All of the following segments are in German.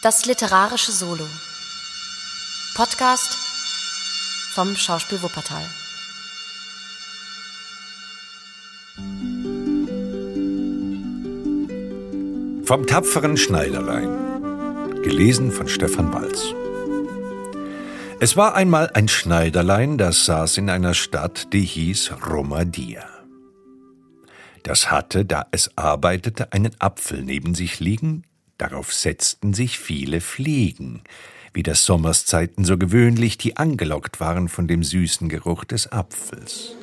Das literarische Solo. Podcast vom Schauspiel Wuppertal. Vom tapferen Schneiderlein. Gelesen von Stefan Walz. Es war einmal ein Schneiderlein, das saß in einer Stadt, die hieß Romadia. Das hatte, da es arbeitete, einen Apfel neben sich liegen, darauf setzten sich viele Fliegen, wie das Sommerszeiten so gewöhnlich, die angelockt waren von dem süßen Geruch des Apfels.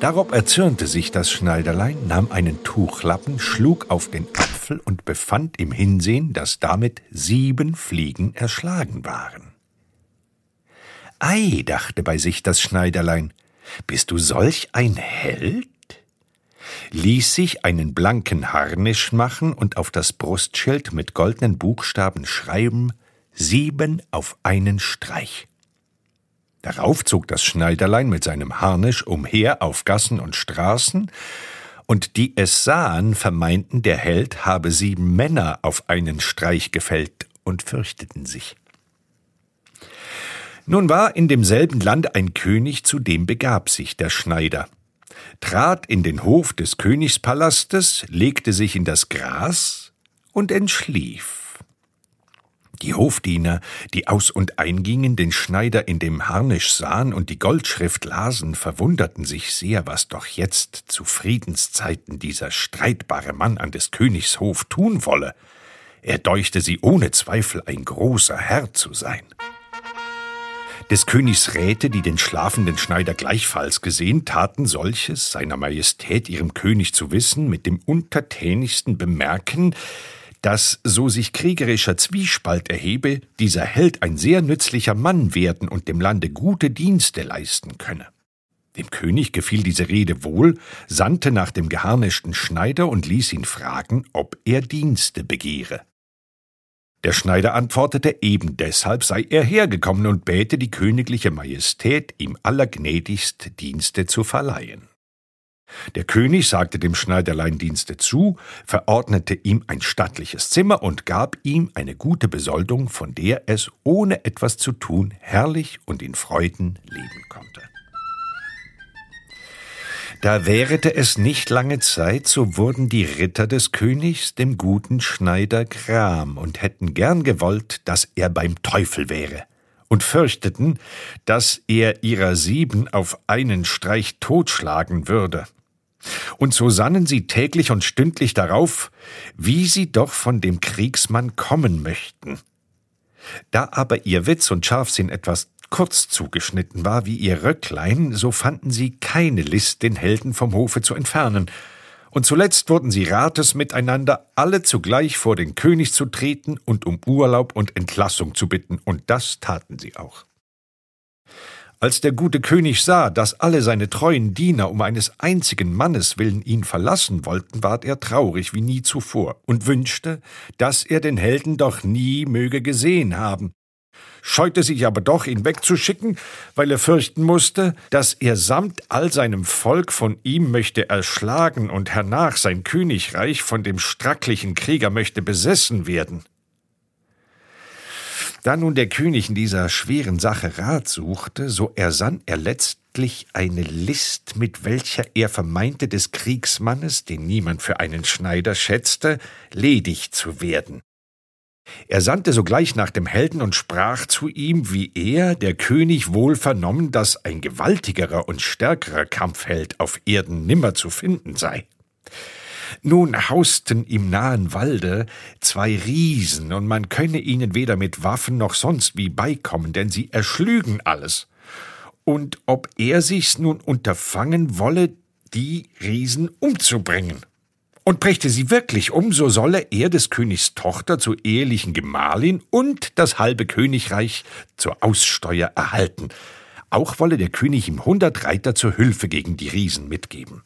Darob erzürnte sich das Schneiderlein, nahm einen Tuchlappen, schlug auf den Apfel und befand im Hinsehen, dass damit sieben Fliegen erschlagen waren. Ei, dachte bei sich das Schneiderlein, bist du solch ein Held? Ließ sich einen blanken Harnisch machen und auf das Brustschild mit goldenen Buchstaben schreiben sieben auf einen Streich. Darauf zog das Schneiderlein mit seinem Harnisch umher auf Gassen und Straßen, und die es sahen, vermeinten, der Held habe sieben Männer auf einen Streich gefällt und fürchteten sich. Nun war in demselben Land ein König, zu dem begab sich der Schneider trat in den Hof des Königspalastes, legte sich in das Gras und entschlief. Die Hofdiener, die aus und eingingen, den Schneider in dem Harnisch sahen und die Goldschrift lasen, verwunderten sich sehr, was doch jetzt zu Friedenszeiten dieser streitbare Mann an des Königs Hof tun wolle. Er deuchte sie ohne Zweifel ein großer Herr zu sein. Des Königs Räte, die den schlafenden Schneider gleichfalls gesehen, taten solches, seiner Majestät ihrem König zu wissen, mit dem untertänigsten Bemerken, dass, so sich kriegerischer Zwiespalt erhebe, dieser Held ein sehr nützlicher Mann werden und dem Lande gute Dienste leisten könne. Dem König gefiel diese Rede wohl, sandte nach dem geharnischten Schneider und ließ ihn fragen, ob er Dienste begehre. Der Schneider antwortete, eben deshalb sei er hergekommen und bäte die königliche Majestät, ihm allergnädigst Dienste zu verleihen. Der König sagte dem Schneiderlein Dienste zu, verordnete ihm ein stattliches Zimmer und gab ihm eine gute Besoldung, von der es, ohne etwas zu tun, herrlich und in Freuden leben konnte. Da währete es nicht lange Zeit, so wurden die Ritter des Königs dem guten Schneider gram und hätten gern gewollt, dass er beim Teufel wäre, und fürchteten, dass er ihrer sieben auf einen Streich totschlagen würde. Und so sannen sie täglich und stündlich darauf, wie sie doch von dem Kriegsmann kommen möchten. Da aber ihr Witz und Scharfsinn etwas kurz zugeschnitten war wie ihr Röcklein, so fanden sie keine List, den Helden vom Hofe zu entfernen, und zuletzt wurden sie Rates miteinander, alle zugleich vor den König zu treten und um Urlaub und Entlassung zu bitten, und das taten sie auch. Als der gute König sah, dass alle seine treuen Diener um eines einzigen Mannes willen ihn verlassen wollten, ward er traurig wie nie zuvor und wünschte, dass er den Helden doch nie möge gesehen haben, scheute sich aber doch, ihn wegzuschicken, weil er fürchten musste, dass er samt all seinem Volk von ihm möchte erschlagen und hernach sein Königreich von dem stracklichen Krieger möchte besessen werden. Da nun der König in dieser schweren Sache Rat suchte, so ersann er letztlich eine List, mit welcher er vermeinte, des Kriegsmannes, den niemand für einen Schneider schätzte, ledig zu werden. Er sandte sogleich nach dem Helden und sprach zu ihm, wie er, der König, wohl vernommen, dass ein gewaltigerer und stärkerer Kampfheld auf Erden nimmer zu finden sei. Nun hausten im nahen Walde zwei Riesen, und man könne ihnen weder mit Waffen noch sonst wie beikommen, denn sie erschlügen alles. Und ob er sich's nun unterfangen wolle, die Riesen umzubringen und brächte sie wirklich um, so solle er des Königs Tochter zur ehelichen Gemahlin und das halbe Königreich zur Aussteuer erhalten. Auch wolle der König ihm hundert Reiter zur Hülfe gegen die Riesen mitgeben.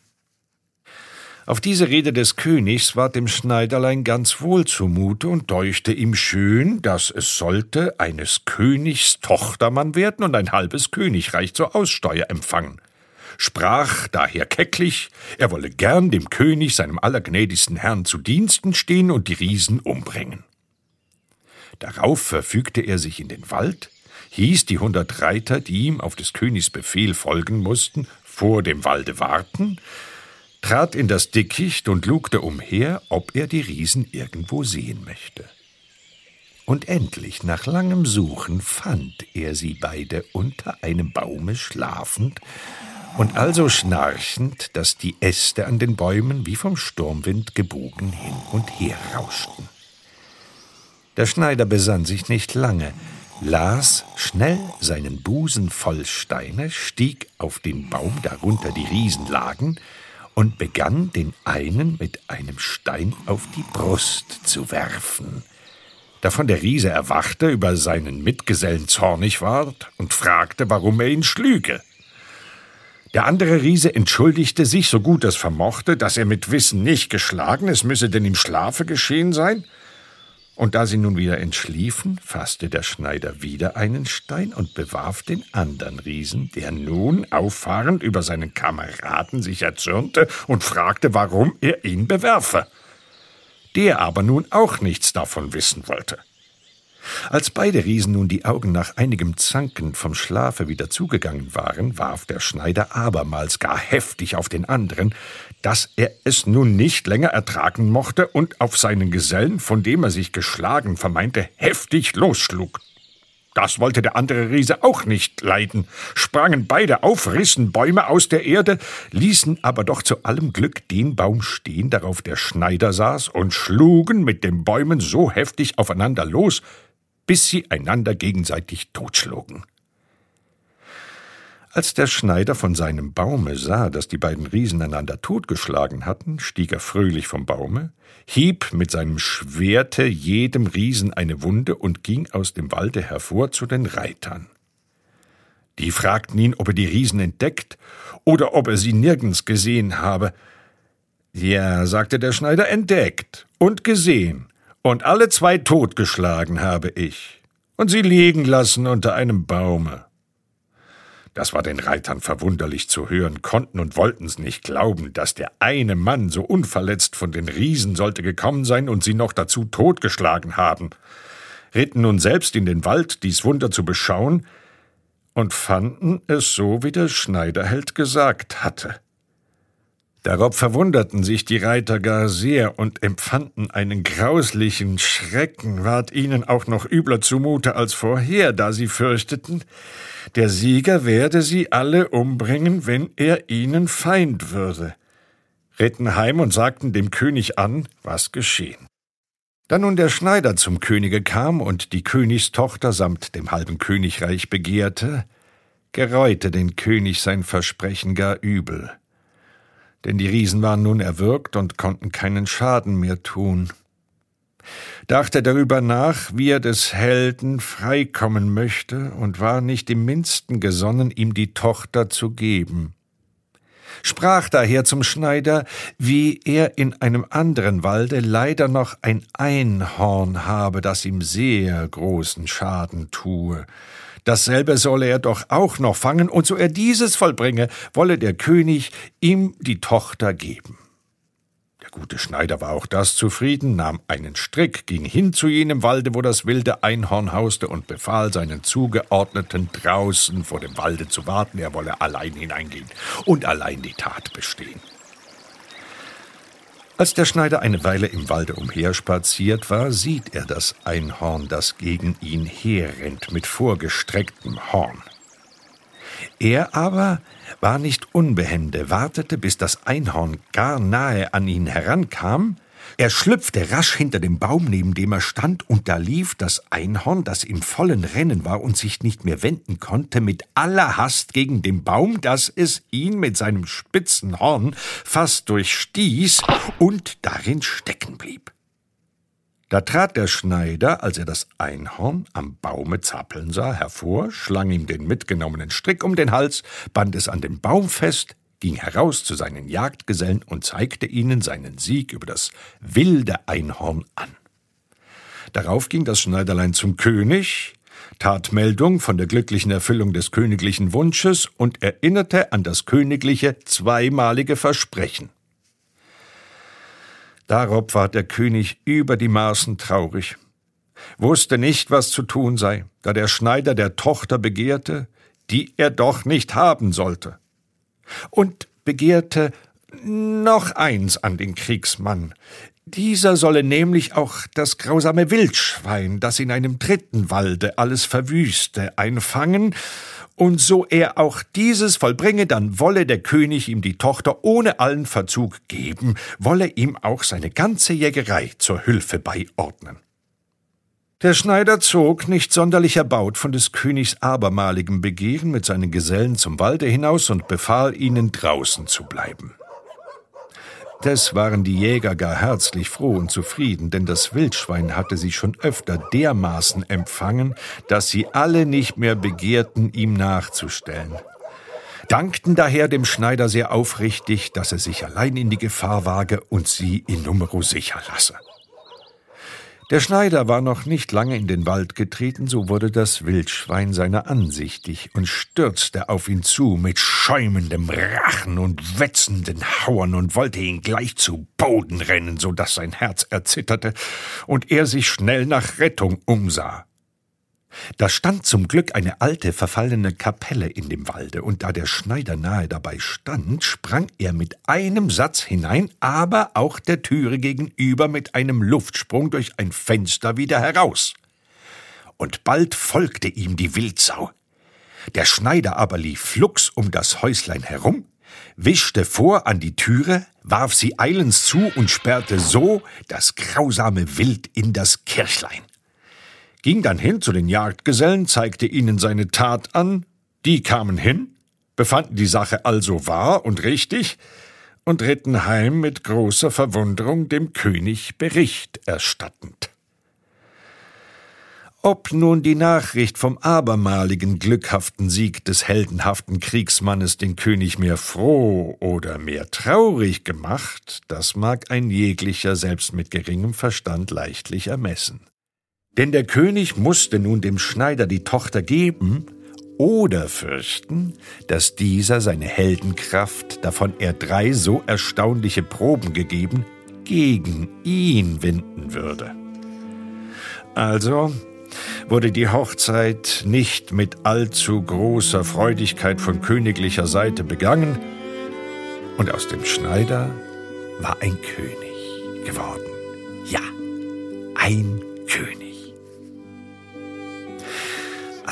Auf diese Rede des Königs ward dem Schneiderlein ganz wohl zumute und deuchte ihm schön, dass es sollte eines Königs Tochtermann werden und ein halbes Königreich zur Aussteuer empfangen sprach daher kecklich, er wolle gern dem König, seinem allergnädigsten Herrn, zu Diensten stehen und die Riesen umbringen. Darauf verfügte er sich in den Wald, hieß die hundert Reiter, die ihm auf des Königs Befehl folgen mussten, vor dem Walde warten, trat in das Dickicht und lugte umher, ob er die Riesen irgendwo sehen möchte. Und endlich, nach langem Suchen, fand er sie beide unter einem Baume schlafend und also schnarchend, dass die Äste an den Bäumen wie vom Sturmwind gebogen hin und her rauschten. Der Schneider besann sich nicht lange, las schnell seinen Busen voll Steine, stieg auf den Baum, darunter die Riesen lagen, und begann den einen mit einem Stein auf die Brust zu werfen. Davon der Riese erwachte, über seinen Mitgesellen zornig ward und fragte, warum er ihn schlüge. Der andere Riese entschuldigte sich, so gut es vermochte, dass er mit Wissen nicht geschlagen, es müsse denn im Schlafe geschehen sein, und da sie nun wieder entschliefen, fasste der Schneider wieder einen Stein und bewarf den andern Riesen, der nun auffahrend über seinen Kameraden sich erzürnte und fragte, warum er ihn bewerfe. Der aber nun auch nichts davon wissen wollte. Als beide Riesen nun die Augen nach einigem Zanken vom Schlafe wieder zugegangen waren, warf der Schneider abermals gar heftig auf den anderen, dass er es nun nicht länger ertragen mochte und auf seinen Gesellen, von dem er sich geschlagen vermeinte, heftig losschlug. Das wollte der andere Riese auch nicht leiden, sprangen beide auf, rissen Bäume aus der Erde, ließen aber doch zu allem Glück den Baum stehen, darauf der Schneider saß, und schlugen mit den Bäumen so heftig aufeinander los, bis sie einander gegenseitig totschlugen. Als der Schneider von seinem Baume sah, dass die beiden Riesen einander totgeschlagen hatten, stieg er fröhlich vom Baume, hieb mit seinem Schwerte jedem Riesen eine Wunde und ging aus dem Walde hervor zu den Reitern. Die fragten ihn, ob er die Riesen entdeckt oder ob er sie nirgends gesehen habe. Ja, sagte der Schneider, entdeckt und gesehen, und alle zwei totgeschlagen habe ich, und sie liegen lassen unter einem Baume. Das war den Reitern verwunderlich zu hören, konnten und wollten's nicht glauben, dass der eine Mann so unverletzt von den Riesen sollte gekommen sein und sie noch dazu totgeschlagen haben, ritten nun selbst in den Wald, dies Wunder zu beschauen, und fanden es so, wie der Schneiderheld gesagt hatte. Darauf verwunderten sich die Reiter gar sehr und empfanden einen grauslichen Schrecken, ward ihnen auch noch übler zumute als vorher, da sie fürchteten, der Sieger werde sie alle umbringen, wenn er ihnen Feind würde, ritten heim und sagten dem König an, was geschehen. Da nun der Schneider zum Könige kam und die Königstochter samt dem halben Königreich begehrte, gereute den König sein Versprechen gar übel denn die Riesen waren nun erwürgt und konnten keinen Schaden mehr tun. Dachte darüber nach, wie er des Helden freikommen möchte, und war nicht im minsten gesonnen, ihm die Tochter zu geben. Sprach daher zum Schneider, wie er in einem anderen Walde leider noch ein Einhorn habe, das ihm sehr großen Schaden tue, Dasselbe solle er doch auch noch fangen, und so er dieses vollbringe, wolle der König ihm die Tochter geben. Der gute Schneider war auch das zufrieden, nahm einen Strick, ging hin zu jenem Walde, wo das wilde Einhorn hauste, und befahl seinen Zugeordneten draußen vor dem Walde zu warten, er wolle allein hineingehen und allein die Tat bestehen. Als der Schneider eine Weile im Walde umherspaziert war, sieht er das Einhorn, das gegen ihn herrennt mit vorgestrecktem Horn. Er aber war nicht unbehende, wartete, bis das Einhorn gar nahe an ihn herankam, er schlüpfte rasch hinter dem Baum, neben dem er stand, und da lief das Einhorn, das im vollen Rennen war und sich nicht mehr wenden konnte, mit aller Hast gegen den Baum, dass es ihn mit seinem spitzen Horn fast durchstieß und darin stecken blieb. Da trat der Schneider, als er das Einhorn am Baume zappeln sah, hervor, schlang ihm den mitgenommenen Strick um den Hals, band es an den Baum fest, ging heraus zu seinen Jagdgesellen und zeigte ihnen seinen Sieg über das wilde Einhorn an. Darauf ging das Schneiderlein zum König, tat Meldung von der glücklichen Erfüllung des königlichen Wunsches und erinnerte an das königliche zweimalige Versprechen. Darob war der König über die Maßen traurig. wusste nicht, was zu tun sei, da der Schneider der Tochter begehrte, die er doch nicht haben sollte. Und begehrte noch eins an den Kriegsmann. Dieser solle nämlich auch das grausame Wildschwein, das in einem dritten Walde alles verwüste, einfangen, und so er auch dieses vollbringe, dann wolle der König ihm die Tochter ohne allen Verzug geben, wolle ihm auch seine ganze Jägerei zur Hülfe beiordnen. Der Schneider zog, nicht sonderlich erbaut von des Königs abermaligem Begehren, mit seinen Gesellen zum Walde hinaus und befahl ihnen draußen zu bleiben. Des waren die Jäger gar herzlich froh und zufrieden, denn das Wildschwein hatte sie schon öfter dermaßen empfangen, dass sie alle nicht mehr begehrten, ihm nachzustellen. Dankten daher dem Schneider sehr aufrichtig, dass er sich allein in die Gefahr wage und sie in Numero sicher lasse. Der Schneider war noch nicht lange in den Wald getreten, so wurde das Wildschwein seiner ansichtig und stürzte auf ihn zu mit schäumendem Rachen und wetzenden Hauern und wollte ihn gleich zu Boden rennen, so dass sein Herz erzitterte und er sich schnell nach Rettung umsah. Da stand zum Glück eine alte, verfallene Kapelle in dem Walde, und da der Schneider nahe dabei stand, sprang er mit einem Satz hinein, aber auch der Türe gegenüber mit einem Luftsprung durch ein Fenster wieder heraus. Und bald folgte ihm die Wildsau. Der Schneider aber lief flugs um das Häuslein herum, wischte vor an die Türe, warf sie eilends zu und sperrte so das grausame Wild in das Kirchlein ging dann hin zu den Jagdgesellen, zeigte ihnen seine Tat an, die kamen hin, befanden die Sache also wahr und richtig und ritten heim mit großer Verwunderung dem König Bericht erstattend. Ob nun die Nachricht vom abermaligen glückhaften Sieg des heldenhaften Kriegsmannes den König mehr froh oder mehr traurig gemacht, das mag ein jeglicher selbst mit geringem Verstand leichtlich ermessen. Denn der König musste nun dem Schneider die Tochter geben oder fürchten, dass dieser seine Heldenkraft, davon er drei so erstaunliche Proben gegeben, gegen ihn wenden würde. Also wurde die Hochzeit nicht mit allzu großer Freudigkeit von königlicher Seite begangen, und aus dem Schneider war ein König geworden. Ja, ein König.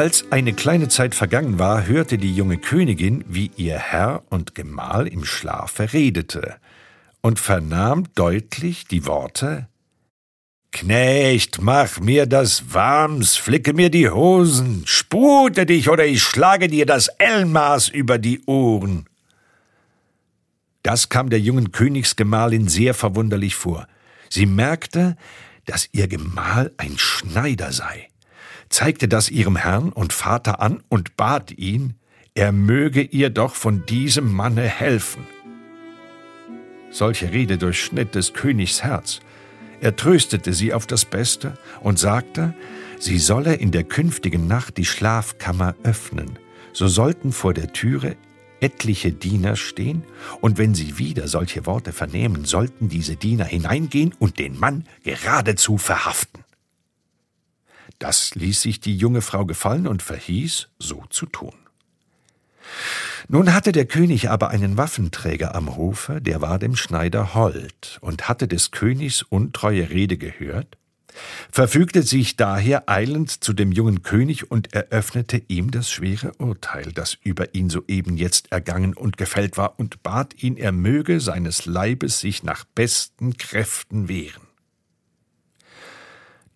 Als eine kleine Zeit vergangen war, hörte die junge Königin, wie ihr Herr und Gemahl im Schlafe redete, und vernahm deutlich die Worte Knecht, mach mir das Warms, flicke mir die Hosen, spute dich, oder ich schlage dir das Ellenmaß über die Ohren. Das kam der jungen Königsgemahlin sehr verwunderlich vor. Sie merkte, dass ihr Gemahl ein Schneider sei zeigte das ihrem Herrn und Vater an und bat ihn, er möge ihr doch von diesem Manne helfen. Solche Rede durchschnitt des Königs Herz. Er tröstete sie auf das Beste und sagte, sie solle in der künftigen Nacht die Schlafkammer öffnen, so sollten vor der Türe etliche Diener stehen, und wenn sie wieder solche Worte vernehmen, sollten diese Diener hineingehen und den Mann geradezu verhaften. Das ließ sich die junge Frau gefallen und verhieß, so zu tun. Nun hatte der König aber einen Waffenträger am Hofe, der war dem Schneider hold und hatte des Königs untreue Rede gehört, verfügte sich daher eilend zu dem jungen König und eröffnete ihm das schwere Urteil, das über ihn soeben jetzt ergangen und gefällt war, und bat ihn, er möge seines Leibes sich nach besten Kräften wehren.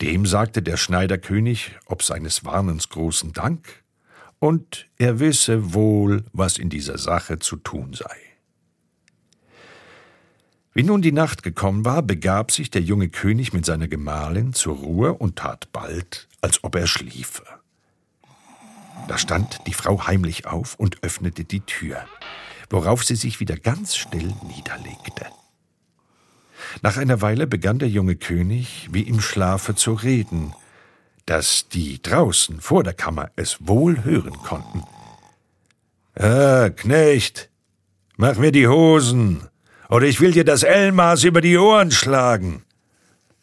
Dem sagte der Schneiderkönig ob seines Warnens großen Dank, und er wisse wohl, was in dieser Sache zu tun sei. Wie nun die Nacht gekommen war, begab sich der junge König mit seiner Gemahlin zur Ruhe und tat bald, als ob er schliefe. Da stand die Frau heimlich auf und öffnete die Tür, worauf sie sich wieder ganz still niederlegte. Nach einer Weile begann der junge König wie im Schlafe zu reden, dass die draußen vor der Kammer es wohl hören konnten. Ah, Knecht, mach mir die Hosen, oder ich will dir das Elmaß über die Ohren schlagen.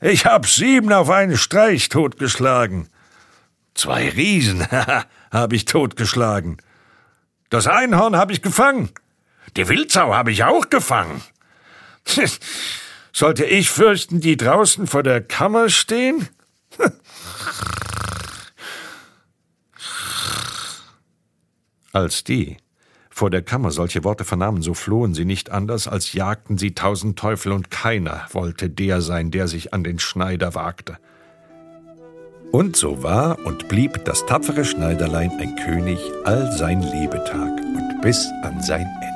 Ich hab sieben auf einen Streich totgeschlagen. Zwei Riesen habe ich totgeschlagen. Das Einhorn habe ich gefangen. Die Wildsau habe ich auch gefangen. Sollte ich fürchten, die draußen vor der Kammer stehen? Als die vor der Kammer solche Worte vernahmen, so flohen sie nicht anders, als jagten sie tausend Teufel, und keiner wollte der sein, der sich an den Schneider wagte. Und so war und blieb das tapfere Schneiderlein ein König all sein Lebetag und bis an sein Ende.